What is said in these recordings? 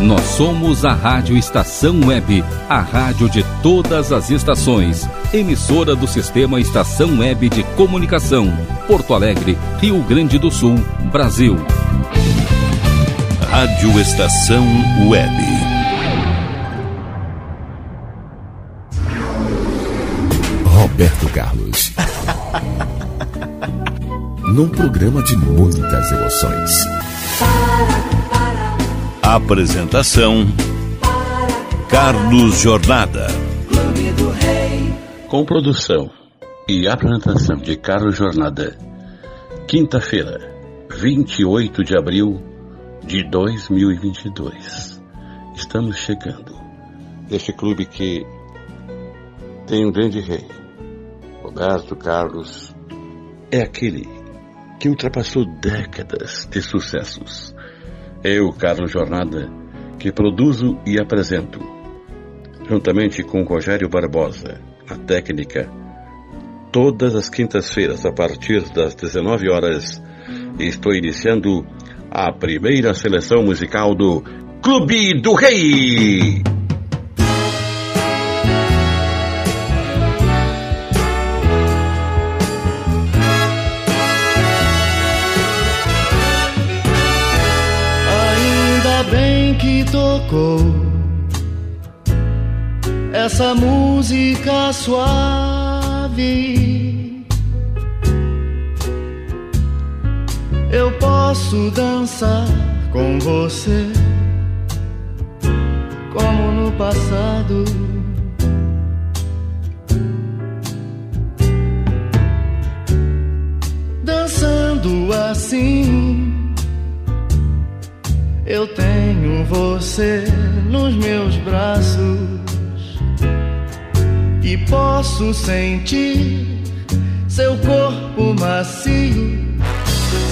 Nós somos a Rádio Estação Web, a rádio de todas as estações. Emissora do Sistema Estação Web de Comunicação. Porto Alegre, Rio Grande do Sul, Brasil. Rádio Estação Web. Roberto Carlos. Num programa de muitas emoções. Apresentação: Carlos Jornada. Com produção e apresentação de Carlos Jornada. Quinta-feira, 28 de abril de 2022. Estamos chegando. Este clube que tem um grande rei, Roberto Carlos, é aquele que ultrapassou décadas de sucessos eu, Carlos Jornada, que produzo e apresento, juntamente com Rogério Barbosa, a técnica, todas as quintas-feiras a partir das 19 horas, estou iniciando a primeira seleção musical do Clube do Rei. Tocou essa música suave. Eu posso dançar com você como no passado. Dançando assim eu tenho você nos meus braços e posso sentir seu corpo macio,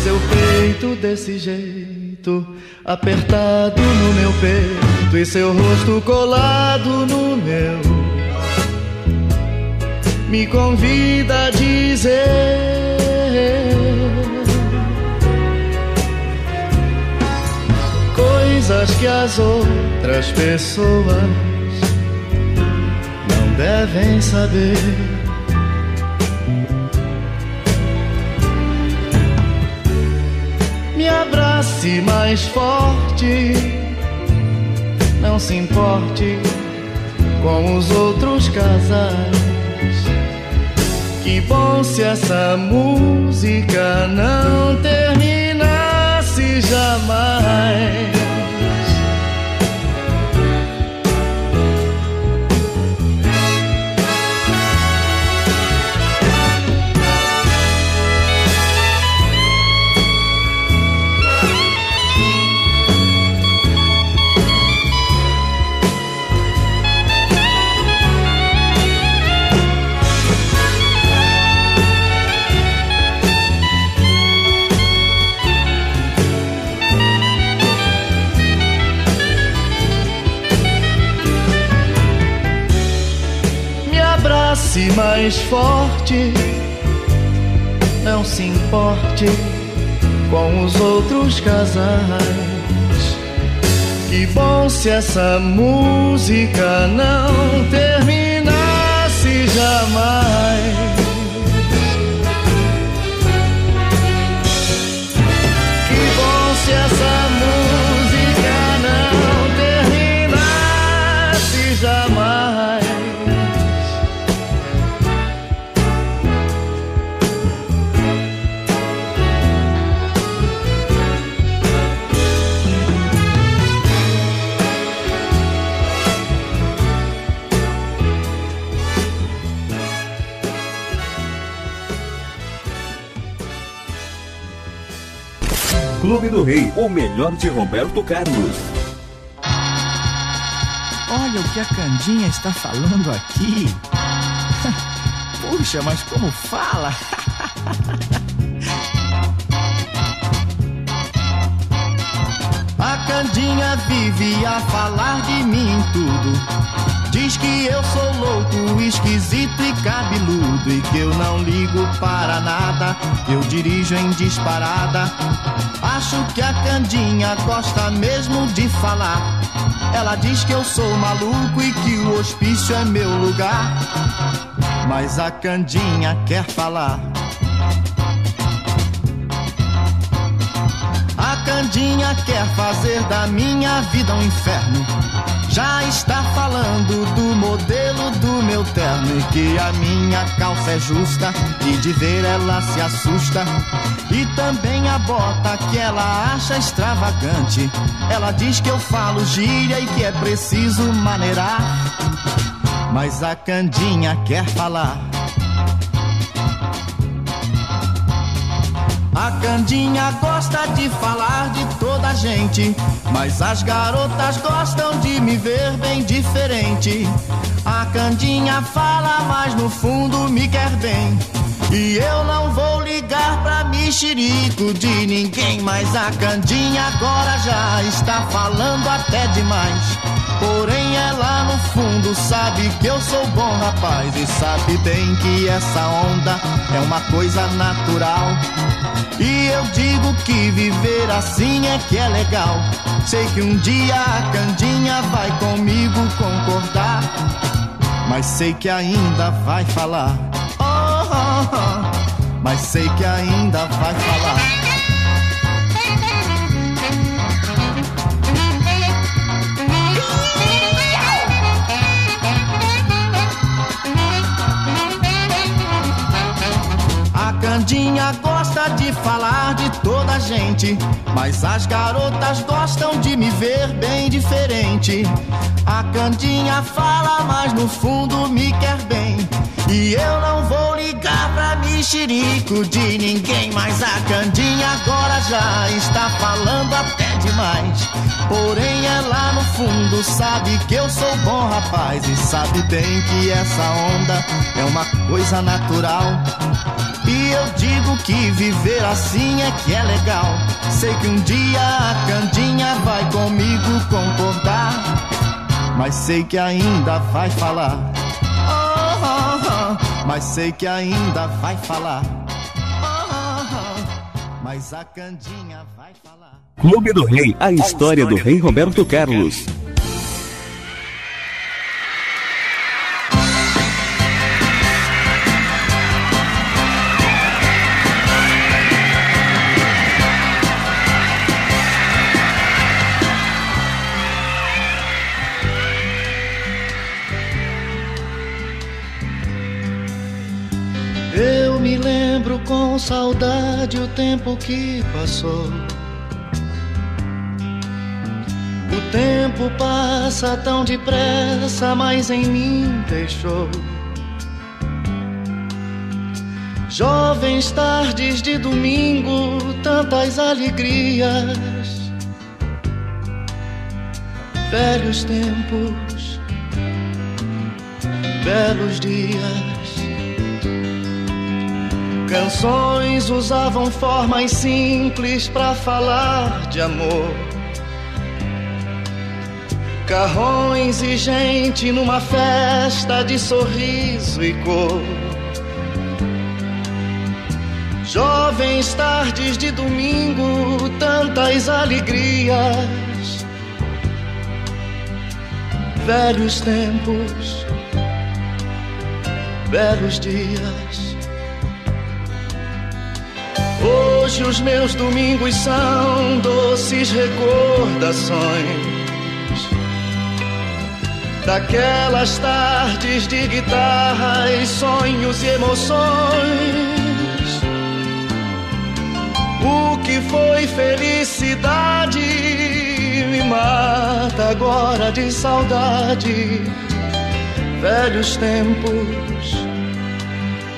seu peito desse jeito, apertado no meu peito e seu rosto colado no meu. Me convida a dizer coisas que as outras pessoas não devem saber. Me abrace mais forte, não se importe com os outros casais. Que bom se essa música não terminasse jamais. Se mais forte. Não se importe com os outros casais. Que bom se essa música não terminasse jamais. Clube do Rei, o melhor de Roberto Carlos. Olha o que a Candinha está falando aqui. Puxa, mas como fala? A Candinha vive a falar de mim tudo Diz que eu sou louco, esquisito e cabeludo e que eu não ligo para nada. Eu dirijo em disparada. Acho que a Candinha gosta mesmo de falar. Ela diz que eu sou maluco e que o hospício é meu lugar. Mas a Candinha quer falar. A Candinha quer fazer da minha vida um inferno. Já está falando do modelo do meu terno e que a minha calça é justa e de ver ela se assusta. E também a bota que ela acha extravagante. Ela diz que eu falo gíria e que é preciso maneirar. Mas a Candinha quer falar. A Candinha gosta de falar de toda a gente, mas as garotas gostam de me ver bem diferente. A Candinha fala, mas no fundo me quer bem. E eu não vou ligar pra mexerico de ninguém, mas a Candinha agora já está falando até demais. Porém, ela no fundo sabe que eu sou bom rapaz e sabe bem que essa onda é uma coisa natural. E eu digo que viver assim é que é legal. Sei que um dia a Candinha vai comigo concordar, mas sei que ainda vai falar. Oh, oh, oh, mas sei que ainda vai falar. De falar de toda a gente, mas as garotas gostam de me ver bem diferente. A Candinha fala, mas no fundo me quer bem. E eu não vou ligar pra mexerico de ninguém, mas a Candinha agora já está falando até demais. Porém, ela no fundo sabe que eu sou bom rapaz e sabe bem que essa onda é uma coisa natural. E eu digo que viver assim é que é legal. Sei que um dia a Candinha vai comigo concordar. Mas sei que ainda vai falar. Oh, oh, oh. Mas sei que ainda vai falar. Mas a Candinha vai falar. Clube do Rei, a história do Rei Roberto Carlos. O tempo que passou. O tempo passa tão depressa, mas em mim deixou. Jovens tardes de domingo, tantas alegrias. Velhos tempos, belos dias. Canções usavam formas simples para falar de amor. Carrões e gente numa festa de sorriso e cor. Jovens tardes de domingo, tantas alegrias. Velhos tempos, belos dias. Hoje os meus domingos são doces recordações daquelas tardes de guitarras, sonhos e emoções. O que foi felicidade me mata agora de saudade. Velhos tempos,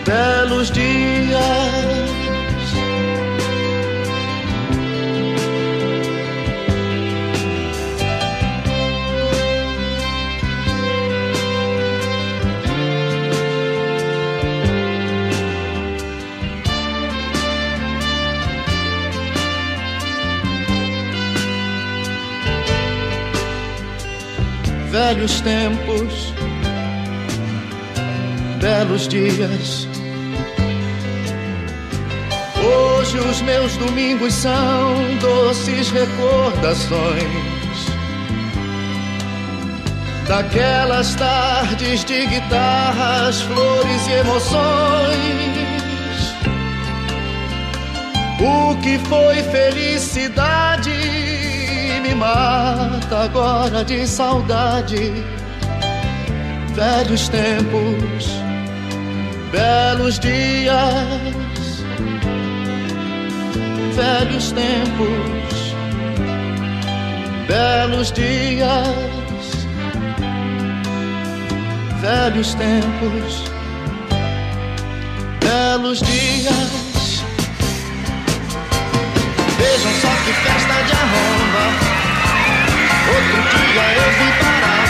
belos dias velhos tempos, belos dias. Hoje os meus domingos são doces recordações daquelas tardes de guitarras, flores e emoções. O que foi felicidade me mata agora de saudade. Velhos tempos, belos dias, velhos tempos, belos dias, velhos tempos, belos dias. Vejam só que festa de arromba. Outro dia eu fui parar.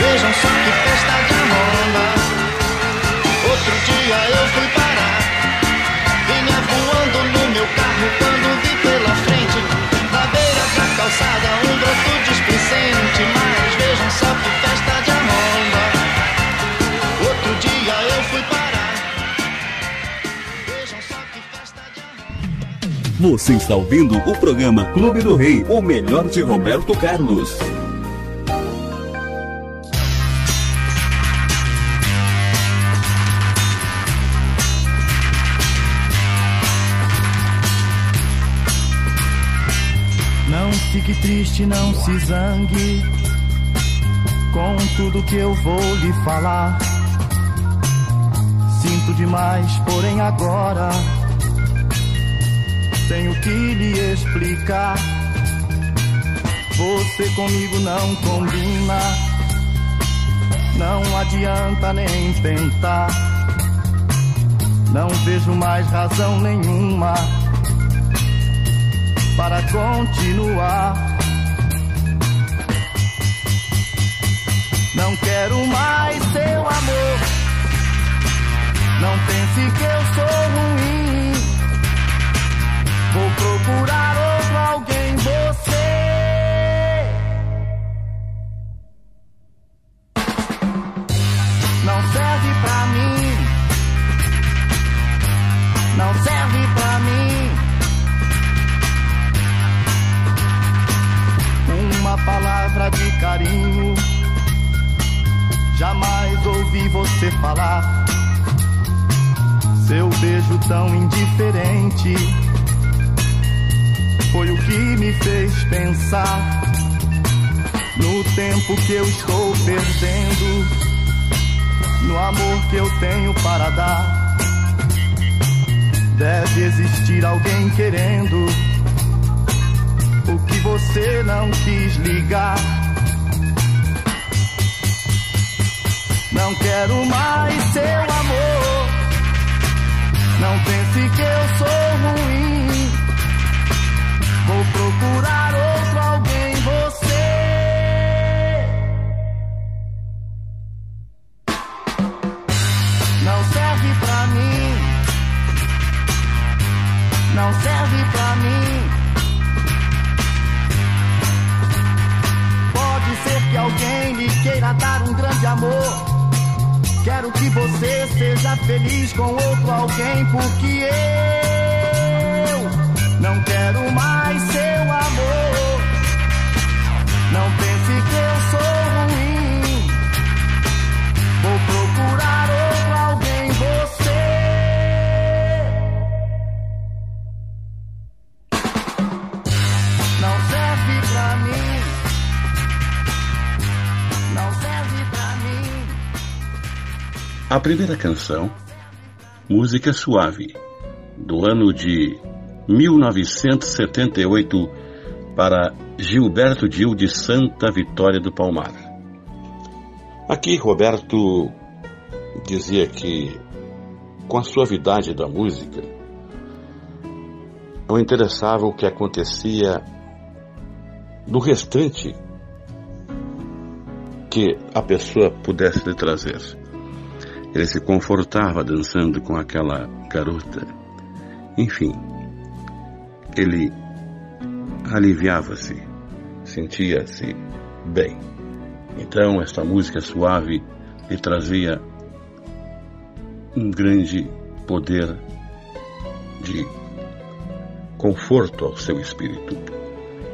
Vejam só que festa de arromba. Outro dia eu fui parar. Vinha voando no meu carro quando vi pela frente, na beira da calçada, um broto displicente. Mas vejam só que festa Você está ouvindo o programa Clube do Rei, o melhor de Roberto Carlos. Não fique triste, não se zangue com tudo que eu vou lhe falar. Sinto demais, porém agora tenho que lhe explicar. Você comigo não combina, não adianta nem tentar. Não vejo mais razão nenhuma para continuar. Não quero mais seu amor. Não pense que eu sou ruim. Vou procurar outro alguém, você. Não serve pra mim. Não serve pra mim. Uma palavra de carinho. Jamais ouvi você falar. Seu beijo tão indiferente foi o que me fez pensar no tempo que eu estou perdendo, no amor que eu tenho para dar. Deve existir alguém querendo o que você não quis ligar. Não quero mais seu amor. Não pense que eu sou ruim. Vou procurar outro alguém, você. Não serve pra mim. Não serve pra mim. Pode ser que alguém lhe queira dar um grande amor. Quero que você seja feliz com outro alguém, porque eu não quero mais primeira canção, Música Suave, do ano de 1978, para Gilberto Dil de Santa Vitória do Palmar. Aqui, Roberto dizia que, com a suavidade da música, não interessava o que acontecia do restante que a pessoa pudesse lhe trazer. Ele se confortava dançando com aquela garota. Enfim, ele aliviava-se, sentia-se bem. Então, esta música suave lhe trazia um grande poder de conforto ao seu espírito.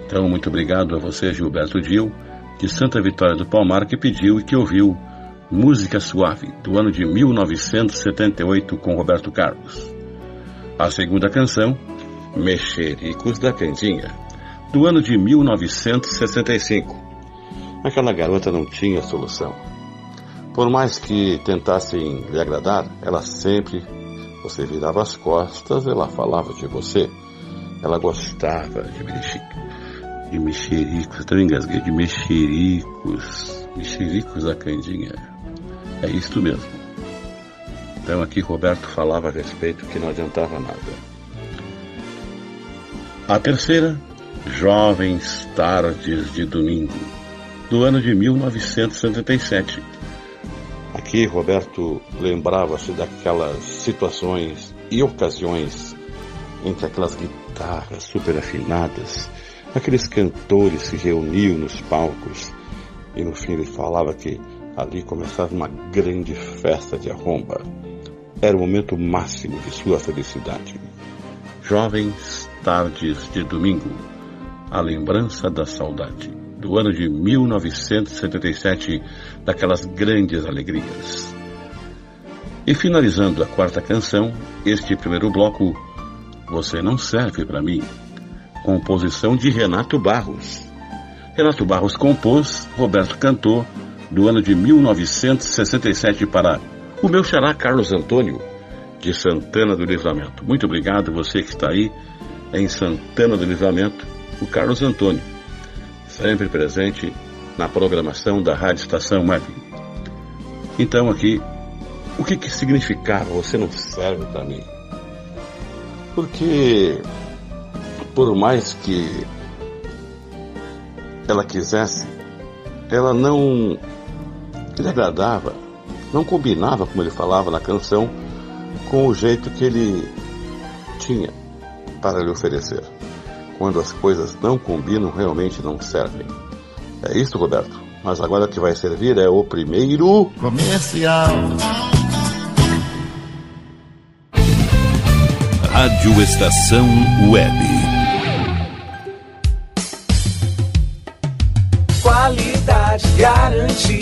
Então, muito obrigado a você, Gilberto Dil, de Santa Vitória do Palmar, que pediu e que ouviu Música Suave, do ano de 1978, com Roberto Carlos. A segunda canção, Mexericos da Candinha, do ano de 1965. Aquela garota não tinha solução. Por mais que tentassem lhe agradar, ela sempre, você virava as costas, ela falava de você. Ela gostava de mexerico. De mexericos, até engasguei, de mexericos. Mexericos da Candinha. É isto mesmo. Então aqui Roberto falava a respeito que não adiantava nada. A terceira, Jovens Tardes de Domingo, do ano de 1977. Aqui Roberto lembrava-se daquelas situações e ocasiões em que aquelas guitarras super afinadas, aqueles cantores se reuniam nos palcos e no fim ele falava que ali começava uma grande festa de arromba. Era o momento máximo de sua felicidade. Jovens Tardes de Domingo, a lembrança da saudade, do ano de 1977, daquelas grandes alegrias. E finalizando a quarta canção, este primeiro bloco, Você Não Serve para Mim, composição de Renato Barros. Renato Barros compôs, Roberto cantou, do ano de 1967 para o meu xará Carlos Antônio, de Santana do Livramento. Muito obrigado, você que está aí em Santana do Livramento, o Carlos Antônio, sempre presente na programação da Rádio Estação Web. Então aqui, o que, que significava você não serve para mim? Porque por mais que ela quisesse, ela não lhe agradava, não combinava, como ele falava na canção, com o jeito que ele tinha para lhe oferecer. Quando as coisas não combinam, realmente não servem. É isso, Roberto. Mas agora o que vai servir é o primeiro comercial. Rádio Estação Web.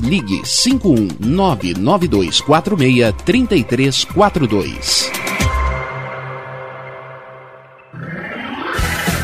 ligue 51992463342.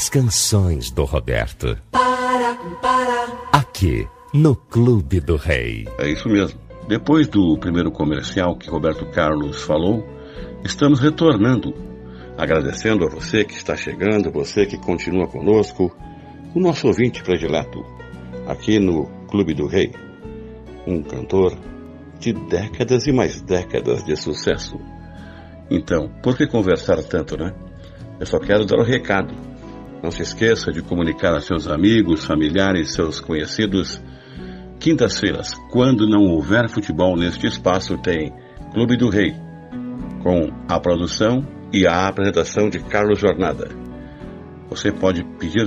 As canções do Roberto. Para, para. Aqui, no Clube do Rei. É isso mesmo. Depois do primeiro comercial que Roberto Carlos falou, estamos retornando, agradecendo a você que está chegando, você que continua conosco, o nosso ouvinte predileto, aqui no Clube do Rei. Um cantor de décadas e mais décadas de sucesso. Então, por que conversar tanto, né? Eu só quero dar o um recado. Não se esqueça de comunicar a seus amigos, familiares, seus conhecidos. Quintas-feiras, quando não houver futebol neste espaço, tem Clube do Rei, com a produção e a apresentação de Carlos Jornada. Você pode pedir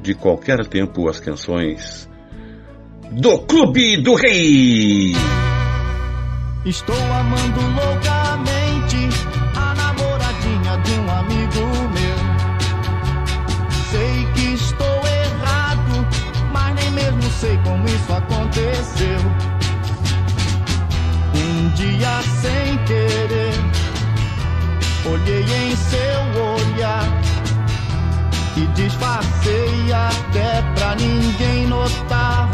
de qualquer tempo as canções do Clube do Rei. Estou amando loucamente dia sem querer, olhei em seu olhar e disfarcei até pra ninguém notar.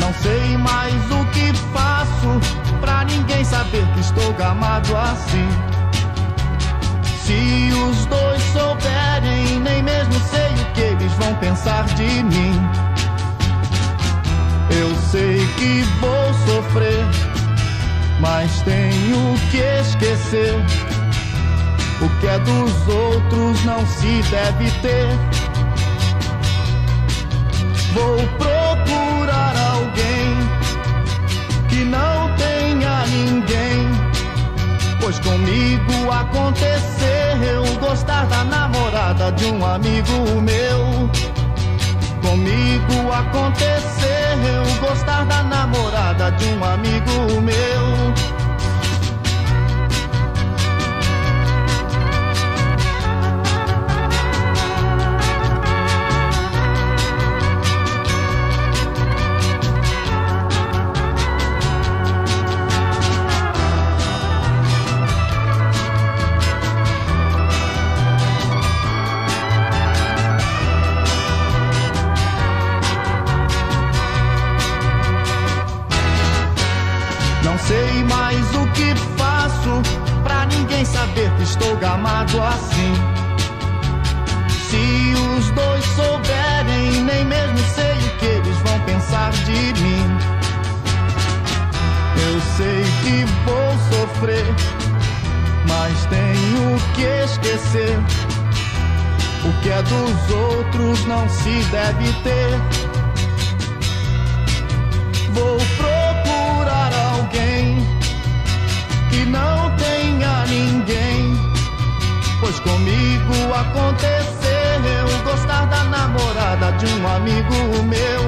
Não sei mais o que faço pra ninguém saber que estou gamado assim. Se os dois souberem, nem mesmo sei o que eles vão pensar de mim. Eu sei que vou sofrer, mas tenho que esquecer. O que é dos outros não se deve ter. Vou procurar alguém que não tenha ninguém Pois comigo aconteceu gostar da namorada de um amigo meu. Comigo aconteceu gostar da namorada de um amigo meu. Mas tenho que esquecer. O que é dos outros não se deve ter. Vou procurar alguém que não tenha ninguém. Pois comigo aconteceu gostar da namorada de um amigo meu.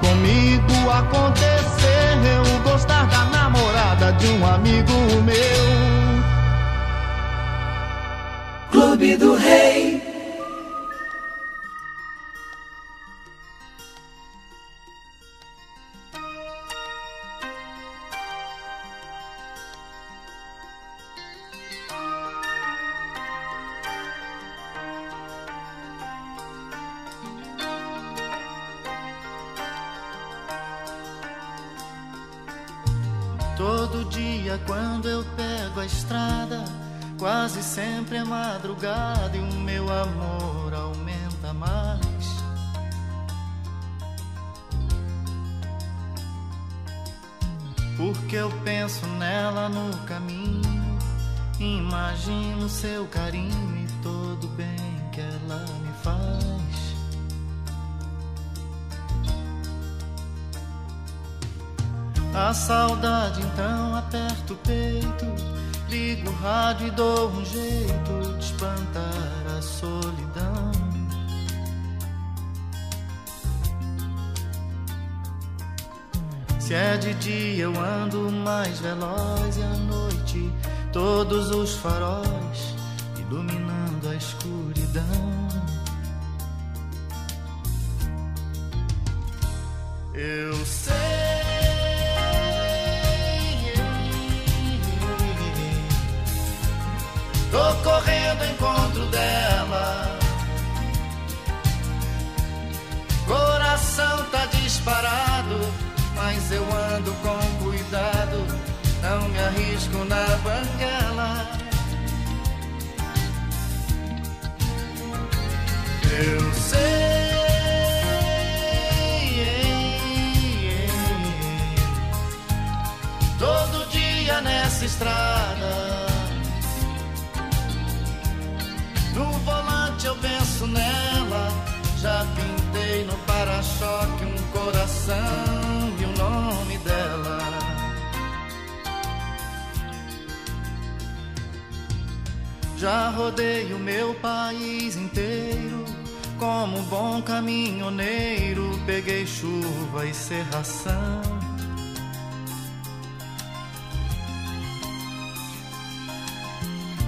Comigo aconteceu gostar da namorada de um amigo meu. Clube do Rei. E o meu amor aumenta mais. Porque eu penso nela no caminho, imagino seu carinho e todo bem que ela me faz. A saudade então aperta o peito, ligo o rádio e dou um jeito de espantar a solidão. Se é de dia eu ando mais veloz e à noite todos os faróis iluminando a escuridão. Eu sei. Correndo ao encontro dela. Coração tá disparado mas eu ando com cuidado, não me arrisco na banguela. Eu eu penso nela, já pintei no para-choque um coração e o nome dela. Já rodei o meu país inteiro, como bom caminhoneiro, peguei chuva e serração.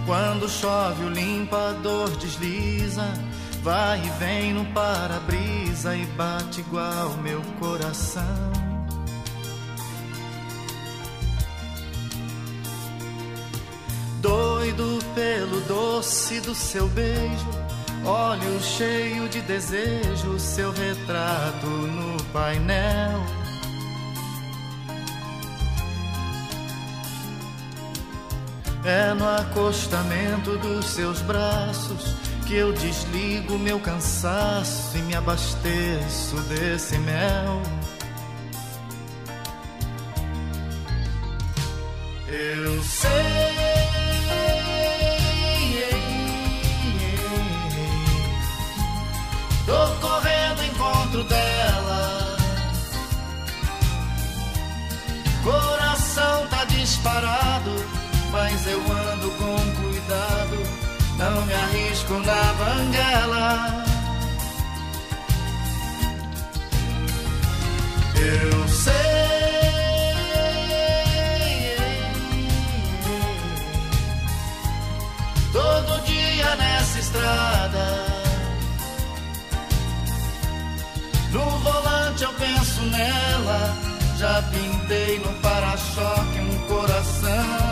Quando chove o limpador desliza Vai e vem no para-brisa e bate igual meu coração. Doido pelo doce do seu beijo, olho cheio de desejo, seu retrato no painel. É no acostamento dos seus braços que eu desligo meu cansaço e me abasteço desse mel. Eu sei, na banguela. Eu sei, todo dia nessa estrada. No volante eu penso nela. Já pintei no para-choque um coração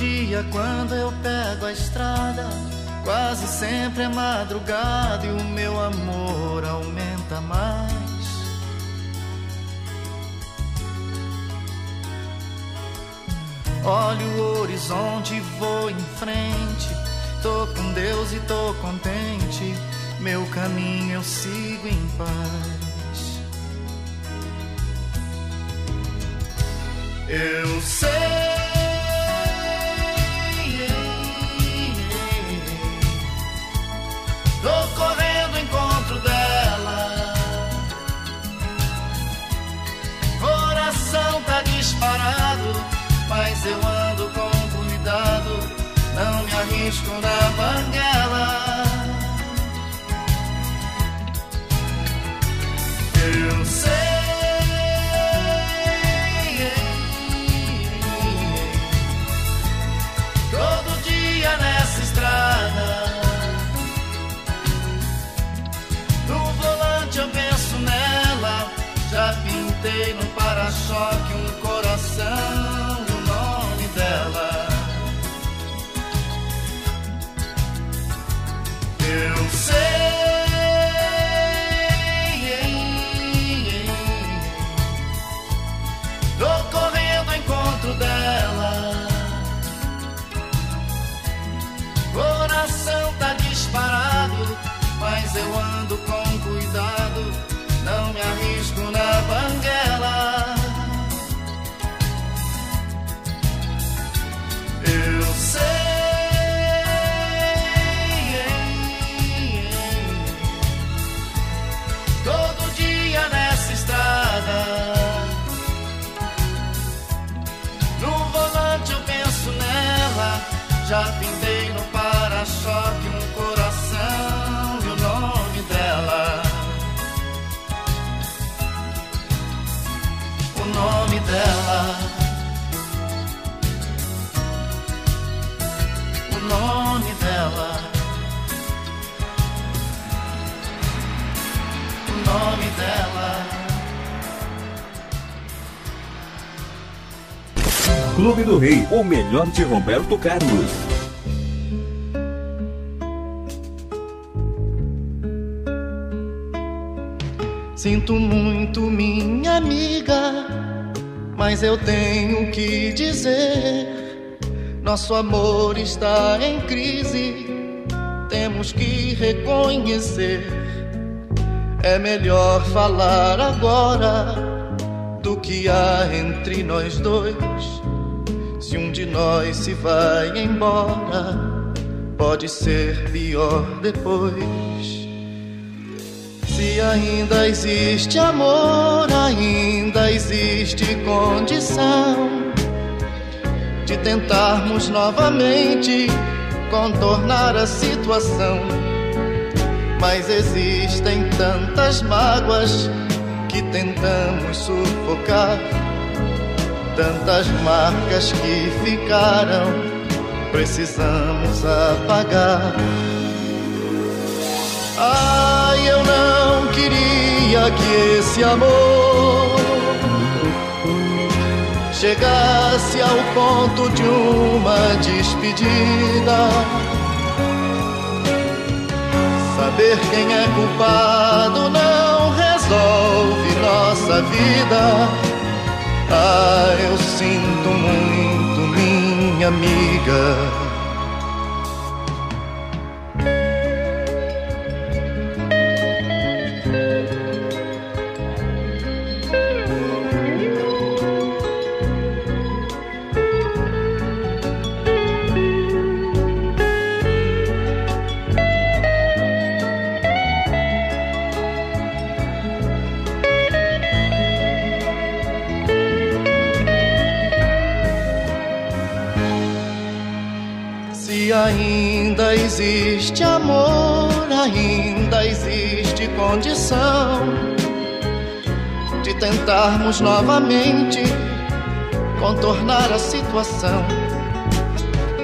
dia quando eu pego a estrada, quase sempre é madrugada e o meu amor aumenta mais. Olho o horizonte e vou em frente. Tô com Deus e tô contente. Meu caminho eu sigo em paz. Eu sei. Mas eu ando com cuidado, não me arrisco na banguela. Eu Rei, o melhor de Roberto Carlos. Sinto muito, minha amiga, mas eu tenho que dizer: nosso amor está em crise, temos que reconhecer. É melhor falar agora do que há entre nós dois. Nós se vai embora, pode ser pior depois. Se ainda existe amor, ainda existe condição de tentarmos novamente contornar a situação. Mas existem tantas mágoas que tentamos sufocar, tantas marcas que ficaram, precisamos apagar. Ai, eu não queria que esse amor chegasse ao ponto de uma despedida. Saber quem é culpado não resolve nossa vida. Ah, eu sinto muito, minha amiga. Existe amor, ainda existe condição de tentarmos novamente contornar a situação.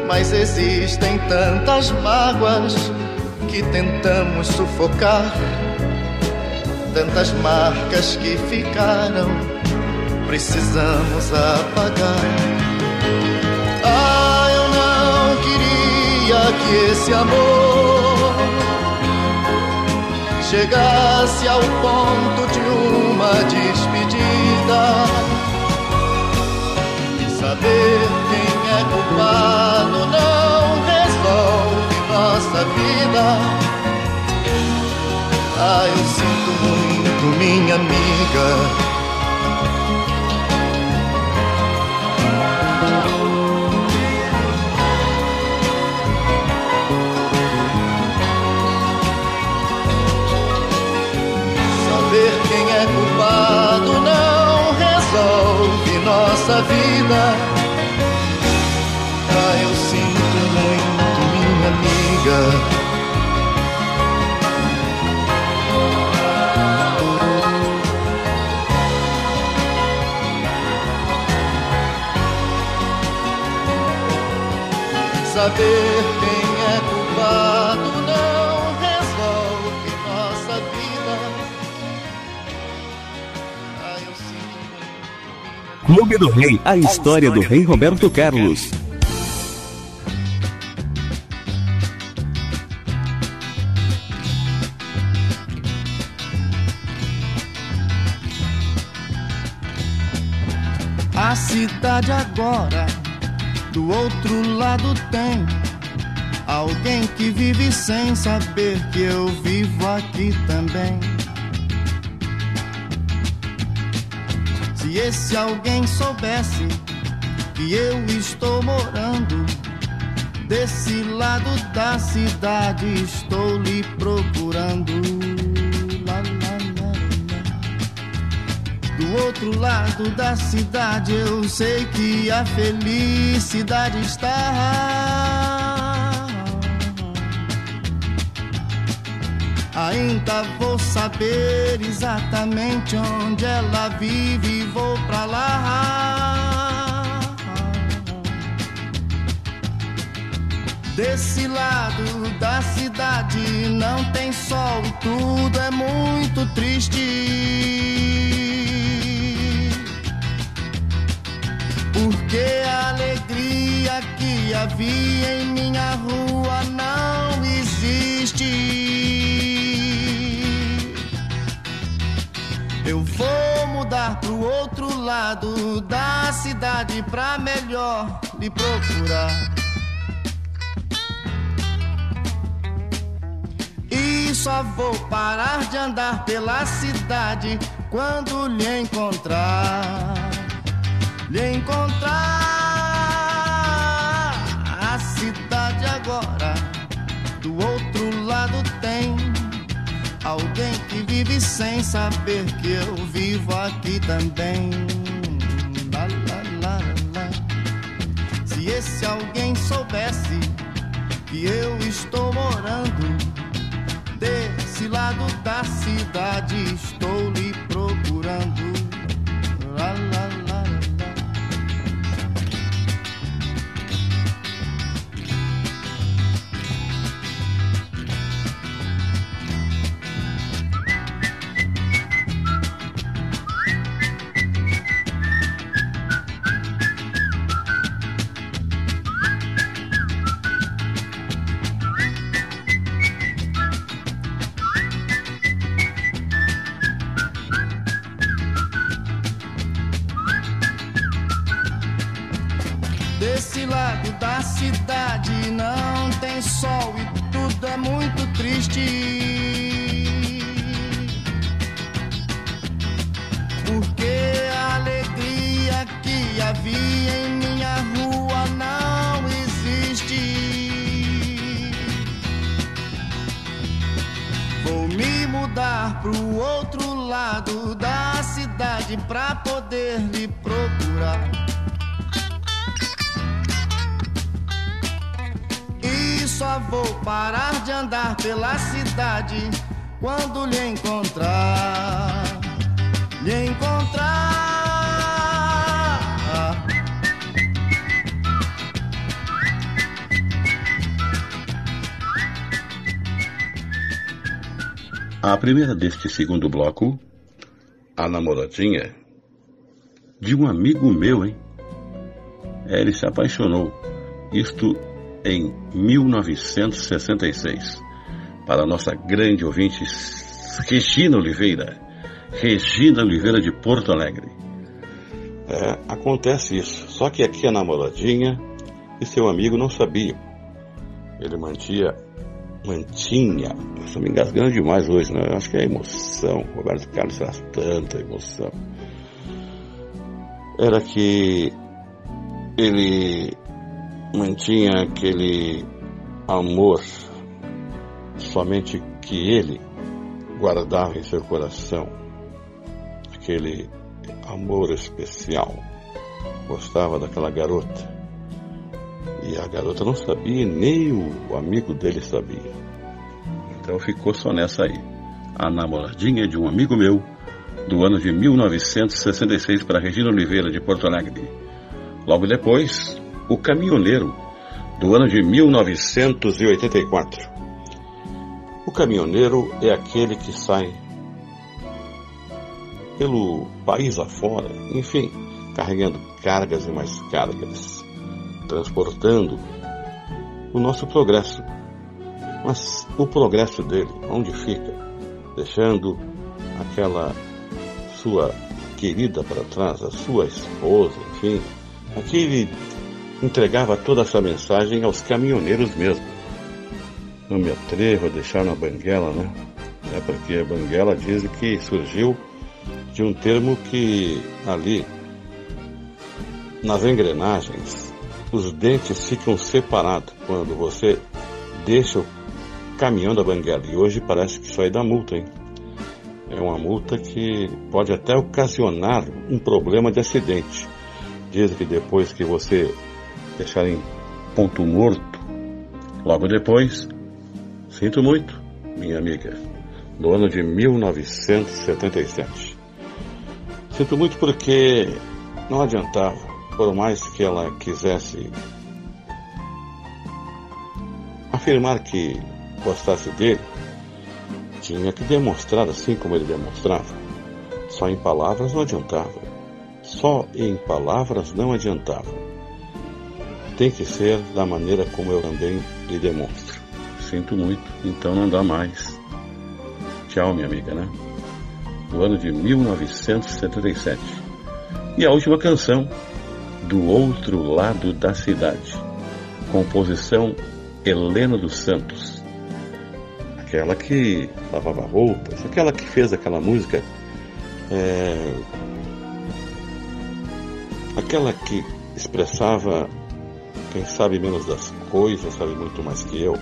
Mas existem tantas mágoas que tentamos sufocar, tantas marcas que ficaram, precisamos apagar. Que esse amor chegasse ao ponto de uma despedida. Saber quem é culpado não resolve nossa vida. Ah, eu sinto muito, minha amiga. Vida. Ah, eu sinto muito, minha amiga. Saber quem Clube do Rei, a história do rei Roberto Carlos. A cidade agora, do outro lado tem alguém que vive sem saber que eu vivo aqui também. Se alguém soubesse que eu estou morando desse lado da cidade, estou lhe procurando. Lá, lá, lá. Do outro lado da cidade, eu sei que a felicidade está. Ainda vou saber exatamente onde ela vive e vou pra lá. Desse lado da cidade não tem sol e tudo é muito triste. Porque a alegria que havia em minha rua não existe. Vou mudar pro outro lado da cidade pra melhor lhe procurar. E só vou parar de andar pela cidade quando lhe encontrar. Lhe encontrar a cidade agora do outro lado tem Alguém vive sem saber que eu vivo aqui também. Lá, lá, lá. Se esse alguém soubesse que eu estou morando desse lado da cidade, estou lhe procurando. Lá, lá, cidade pra poder lhe procurar. só vou parar de andar pela cidade quando lhe encontrar. Lhe encontrar. A primeira deste segundo bloco, a namoradinha de um amigo meu, hein? É, ele se apaixonou. Isto em 1966. Para a nossa grande ouvinte, Regina Oliveira. Regina Oliveira de Porto Alegre. É, acontece isso. Só que aqui a namoradinha e seu amigo não sabiam. Ele mantinha, mantinha, estou me engasgando demais hoje, né? Acho que é emoção. Roberto Carlos traz tanta emoção. Era que ele mantinha aquele amor somente que ele guardava em seu coração, aquele amor especial. Gostava daquela garota. E a garota não sabia, nem o amigo dele sabia. Então ficou só nessa aí. A namoradinha de um amigo meu, do ano de 1966, para Regina Oliveira, de Porto Alegre. Logo depois, o Caminhoneiro, do ano de 1984. O caminhoneiro é aquele que sai pelo país afora, enfim, carregando cargas e mais cargas, transportando o nosso progresso. Mas o progresso dele, onde fica? Deixando aquela sua querida para trás, a sua esposa, enfim, aquele entregava toda essa mensagem aos caminhoneiros mesmo. Não me atrevo a deixar na banguela, né? É porque a banguela diz que surgiu de um termo que ali, nas engrenagens, os dentes ficam separados quando você deixa o caminhão da banguela. E hoje parece que isso aí dá multa, hein? É uma multa que pode até ocasionar um problema de acidente. Diz que depois que você deixar em ponto morto. Logo depois, sinto muito, minha amiga, no ano de 1977. Sinto muito porque não adiantava, por mais que ela quisesse afirmar que gostasse dele, tinha que demonstrar assim como ele demonstrava. Só em palavras não adiantava. Só em palavras não adiantava. Tem que ser da maneira como eu também lhe demonstro. Sinto muito, então não dá mais. Tchau, minha amiga, né? No ano de 1977. E a última canção, Do Outro Lado da Cidade. Composição Helena dos Santos. Aquela que lavava roupas, aquela que fez aquela música. É... Aquela que expressava quem sabe menos das coisas sabe muito mais que eu.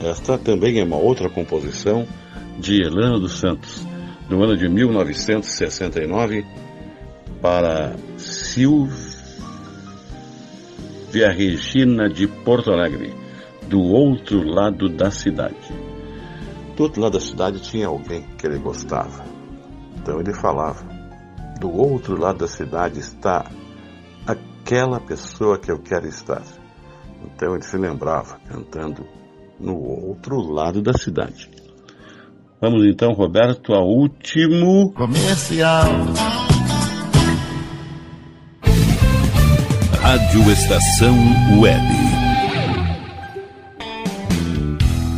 Esta também é uma outra composição de Helena dos Santos, no ano de 1969, para Silvia Regina de Porto Alegre, do outro lado da cidade. Do outro lado da cidade tinha alguém que ele gostava. Então ele falava: do outro lado da cidade está aquela pessoa que eu quero estar. Então ele se lembrava cantando no outro lado da cidade. Vamos então, Roberto, ao último comercial. Rádio Estação Web.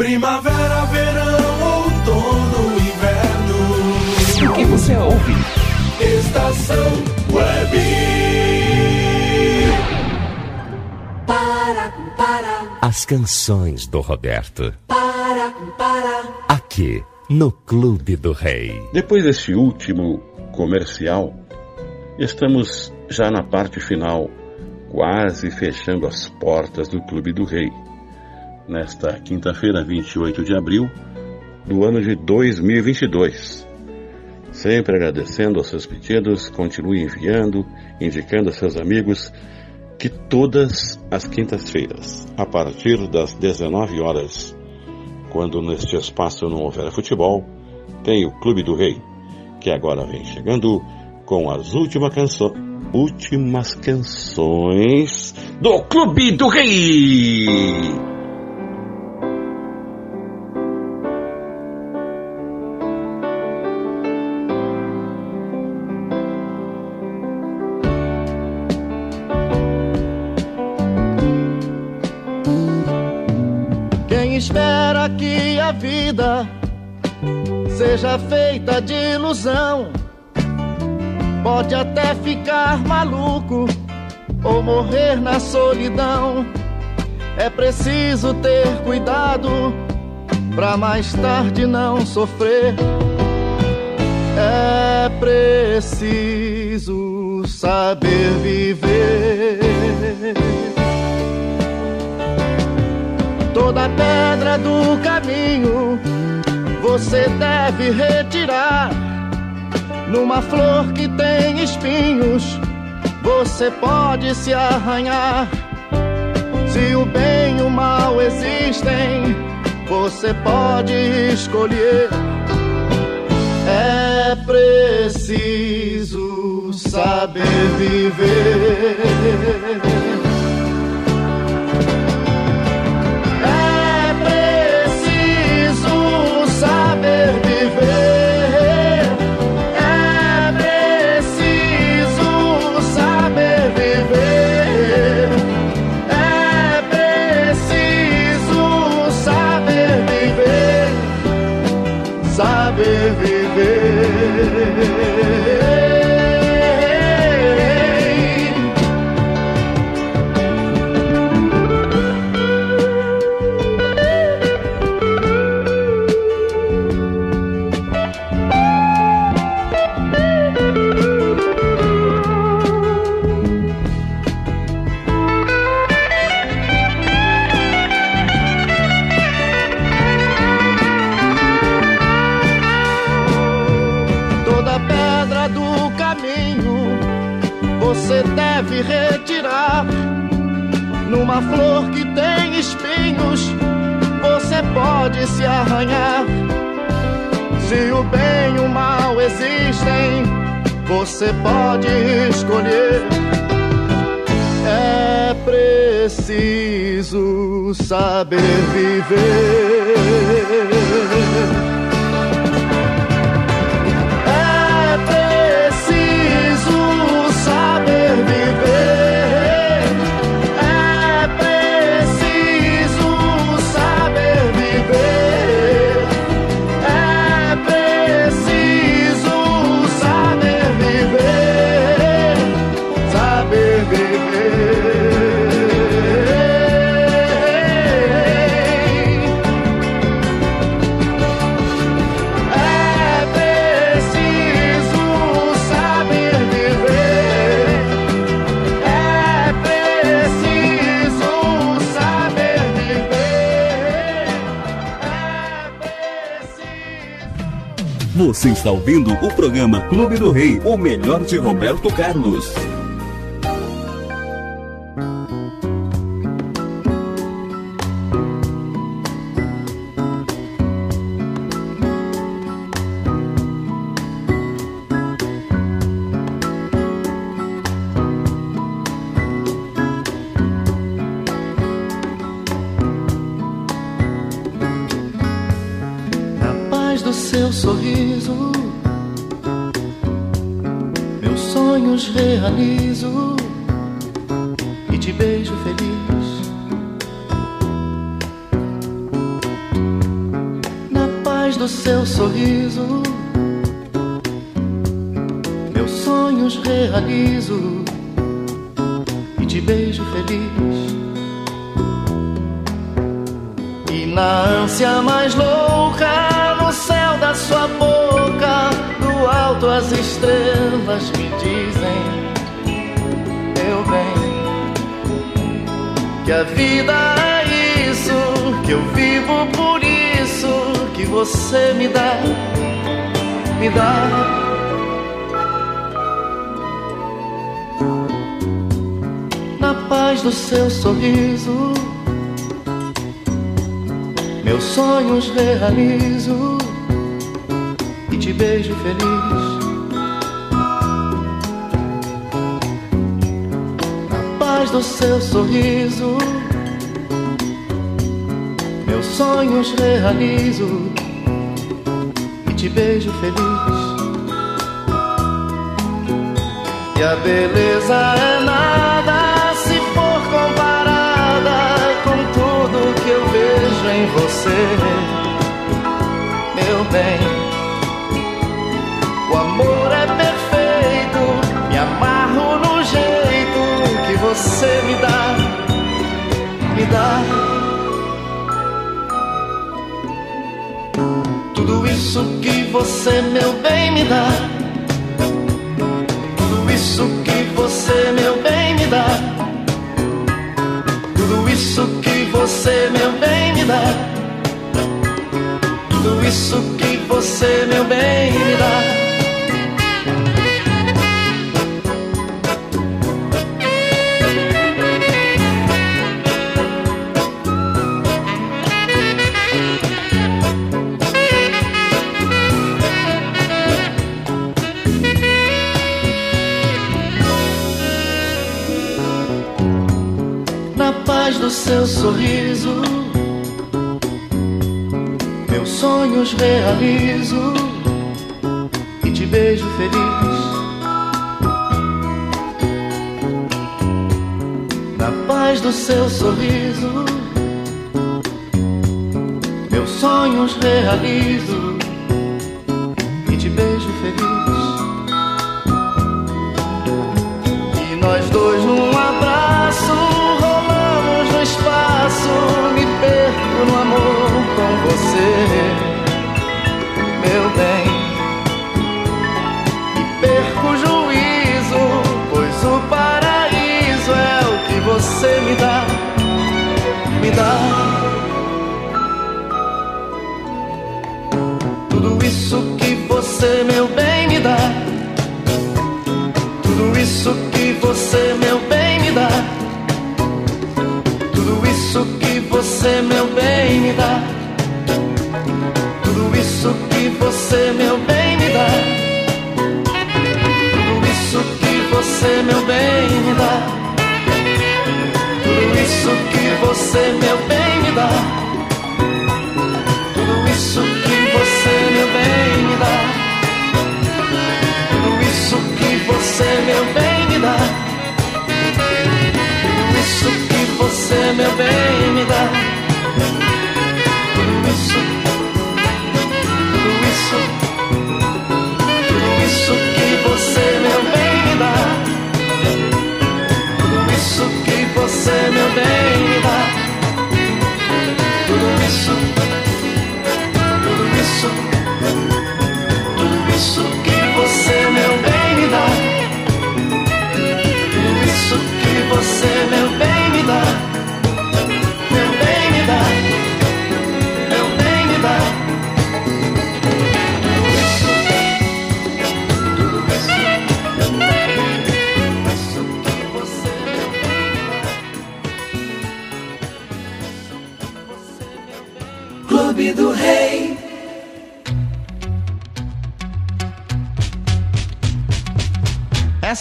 Primavera, verão, outono, inverno. O que você ouve? Estação Web. Para, para, As canções do Roberto. para, para. Aqui, no Clube do Rei. Depois deste último comercial, estamos já na parte final, quase fechando as portas do Clube do Rei. Nesta quinta-feira, 28 de abril do ano de 2022. Sempre agradecendo aos seus pedidos, continue enviando, indicando a seus amigos que todas as quintas-feiras, a partir das 19 horas, quando neste espaço não houver futebol, tem o Clube do Rei, que agora vem chegando com as últimas últimas canções do Clube do Rei. Seja feita de ilusão, pode até ficar maluco ou morrer na solidão. É preciso ter cuidado pra mais tarde não sofrer. É preciso saber viver. Toda pedra do caminho você deve retirar. Numa flor que tem espinhos, você pode se arranhar. Se o bem e o mal existem, você pode escolher. É preciso saber viver. Viver. Saber viver. Você está ouvindo o programa Clube do Rei, o melhor de Roberto Carlos. Sorriso, meus sonhos realizo e te beijo feliz. Na paz do seu sorriso, meus sonhos realizo e te beijo feliz. E na ânsia mais louca, as estrelas me dizem, meu bem, que a vida é isso, que eu vivo por isso, que você me dá, me dá. Na paz do seu sorriso meus sonhos realizo e te beijo feliz. Do seu sorriso, meus sonhos realizo e te beijo feliz. E a beleza é nada se for comparada com tudo que eu vejo em você, meu bem. Você me dá, me dá. Tudo isso que você, meu bem, me dá. Tudo isso que você, meu bem, me dá. Tudo isso que você, meu bem, me dá. Tudo isso que você, meu bem, me dá. Do seu sorriso, meus sonhos realizo e te beijo feliz. Na paz do seu sorriso, meus sonhos realizo você, meu bem, me dá. Tudo isso que você, meu bem, me dá. Tudo isso que você, meu bem, me dá. Tudo isso que você, meu bem, me dá. Tudo isso que você, meu bem, me dá. Tudo isso que você, meu bem, me dá. Tudo isso que você, meu bem, você, meu bem, me dá. Tudo isso que você, meu bem, me dá. Tudo isso, tudo isso,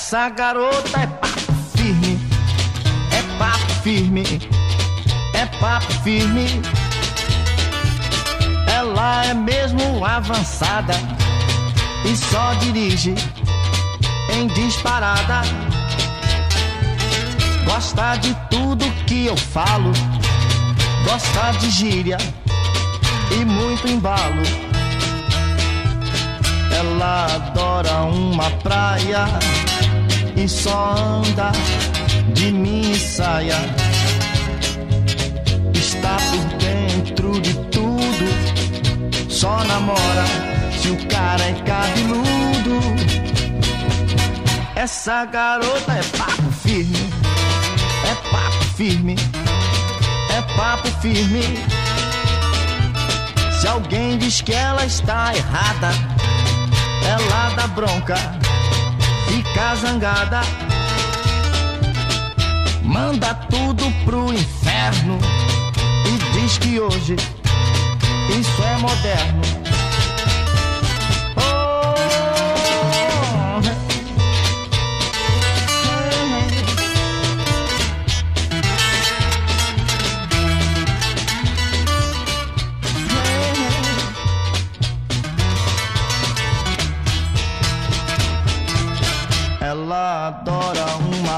Essa garota é papo firme, é papo firme, é papo firme. Ela é mesmo avançada e só dirige em disparada. Gosta de tudo que eu falo, gosta de gíria e muito embalo. Ela adora uma praia e só anda de mim saia. Está por dentro de tudo, só namora se o cara é cabeludo. Essa garota é papo firme, é papo firme, é papo firme. Se alguém diz que ela está errada, ela dá bronca, fica zangada, manda tudo pro inferno e diz que hoje isso é moderno.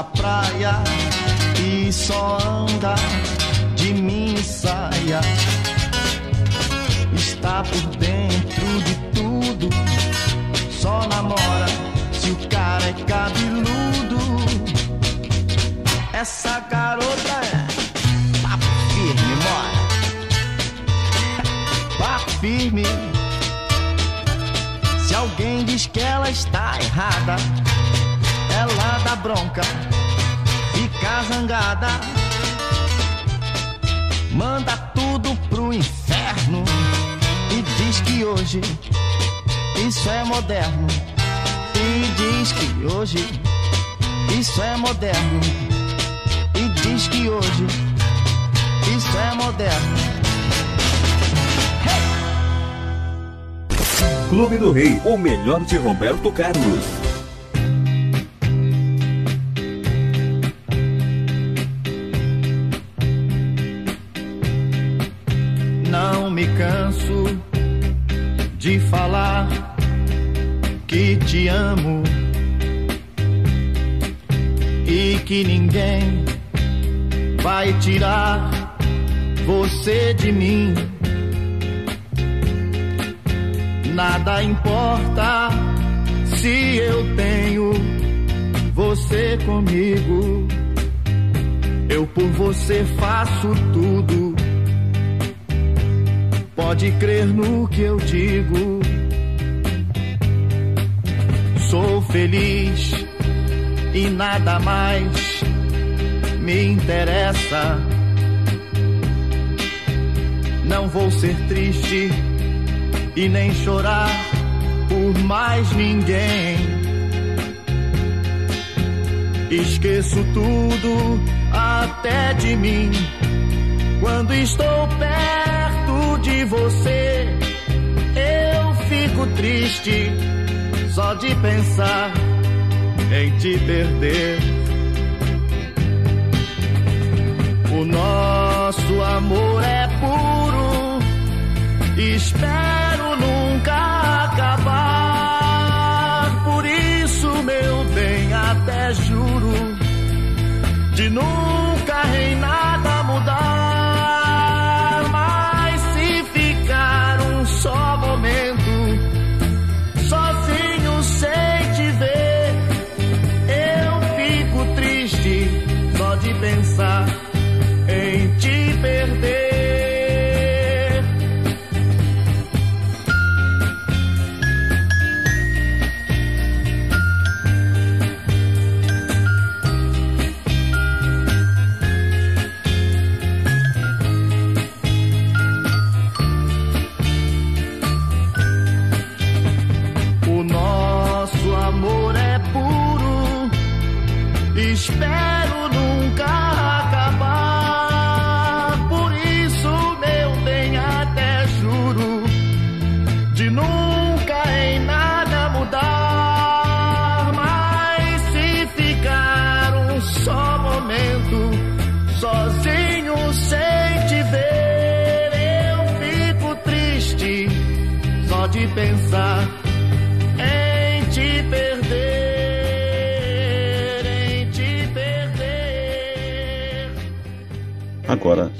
Praia e só anda de mim saia. Está por dentro de tudo, só namora se o cara é cabeludo. Essa garota é papo firme, mora. Papo firme. Se alguém diz que ela está errada, ela dá bronca, fica zangada, manda tudo pro inferno e diz que hoje isso é moderno. E diz que hoje isso é moderno. E diz que hoje isso é moderno. Clube do Rei, o melhor de Roberto Carlos. Que ninguém vai tirar você de mim. Nada importa se eu tenho você comigo. Eu por você faço tudo. Pode crer no que eu digo. Sou feliz e nada mais me interessa. Não vou ser triste e nem chorar por mais ninguém. Esqueço tudo até de mim quando estou perto de você. Eu fico triste só de pensar em te perder. O nosso amor é puro, espero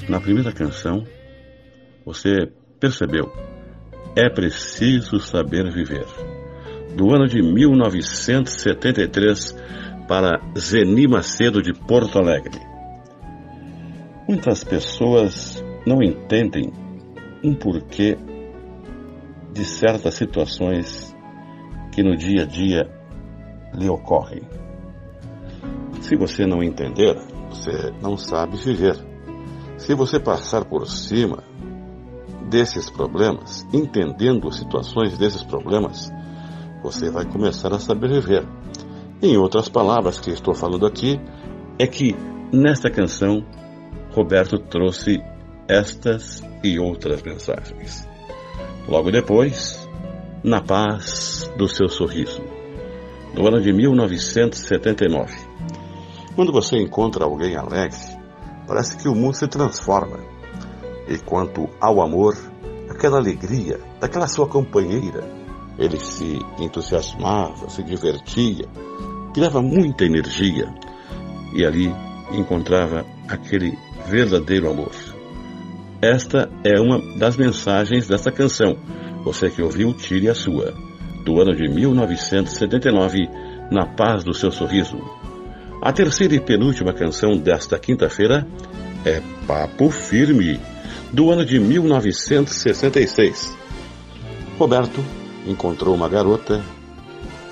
na primeira canção, você percebeu? É preciso saber viver. Do ano de 1973 para Zeni Macedo de Porto Alegre. Muitas pessoas não entendem um porquê de certas situações que no dia a dia lhe ocorrem. Se você não entender, você não sabe viver. Se você passar por cima desses problemas, entendendo situações desses problemas, você vai começar a saber viver. Em outras palavras que estou falando aqui, é que nesta canção Roberto trouxe estas e outras mensagens. Logo depois, Na Paz do Seu Sorriso, no ano de 1979. Quando você encontra alguém alegre, parece que o mundo se transforma. E quanto ao amor, aquela alegria daquela sua companheira, ele se entusiasmava, se divertia, criava muita energia e ali encontrava aquele verdadeiro amor. Esta é uma das mensagens desta canção. Você que ouviu, tire a sua. Do ano de 1979, Na Paz do Seu Sorriso. A terceira e penúltima canção desta quinta-feira é Papo Firme, do ano de 1966. Roberto encontrou uma garota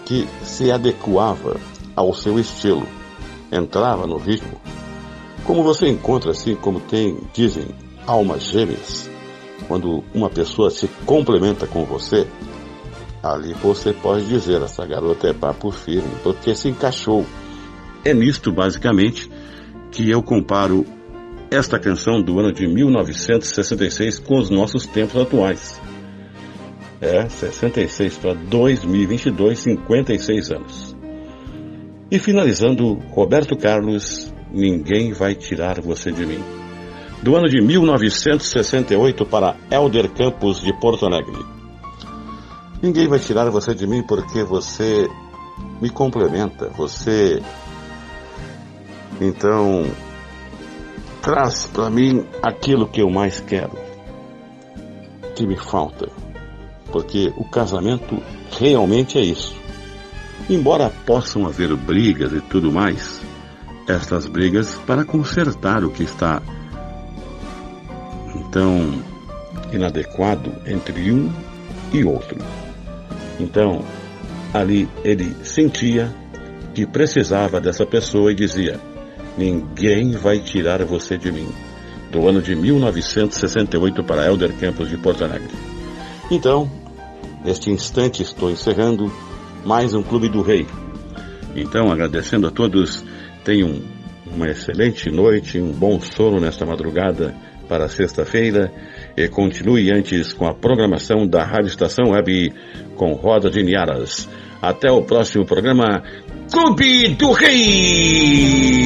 que se adequava ao seu estilo, entrava no ritmo. Como você encontra assim, como tem, dizem, almas gêmeas, quando uma pessoa se complementa com você, ali você pode dizer, essa garota é papo firme, porque se encaixou. É nisto, basicamente, que eu comparo esta canção do ano de 1966 com os nossos tempos atuais. É, 66 para 2022, 56 anos. E finalizando, Roberto Carlos, Ninguém Vai Tirar Você de Mim. Do ano de 1968 para Elder Campos de Porto Alegre. Ninguém vai tirar você de mim porque você me complementa, você. Então, traz para mim aquilo que eu mais quero, que me falta. Porque o casamento realmente é isso. Embora possam haver brigas e tudo mais, estas brigas para consertar o que está então inadequado entre um e outro. Então, ali ele sentia que precisava dessa pessoa e dizia: Ninguém vai tirar você de mim. Do ano de 1968 para Elder Campos de Porto Alegre. Então, neste instante estou encerrando mais um Clube do Rei. Então, agradecendo a todos, tenham uma excelente noite, um bom sono nesta madrugada para sexta-feira e continue antes com a programação da Rádio Estação Web com Roda de Niaras. Até o próximo programa Clube do Rei!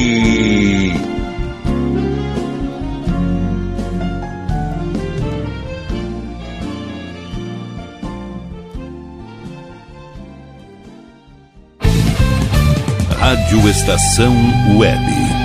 Rádio Estação Web.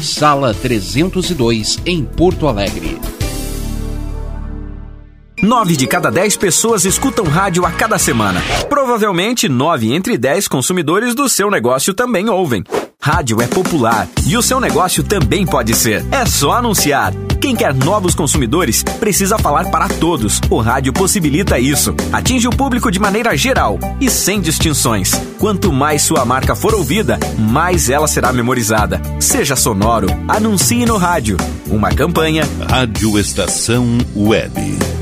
sala 302, em Porto Alegre. Nove de cada dez pessoas escutam rádio a cada semana. Provavelmente, nove entre dez consumidores do seu negócio também ouvem. Rádio é popular e o seu negócio também pode ser. É só anunciar. Quem quer novos consumidores precisa falar para todos. O rádio possibilita isso. Atinge o público de maneira geral e sem distinções. Quanto mais sua marca for ouvida, mais ela será memorizada. Seja sonoro, anuncie no rádio. Uma campanha. Rádio Estação Web.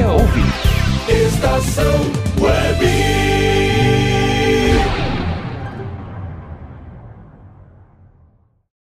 você ouve. Estação Web.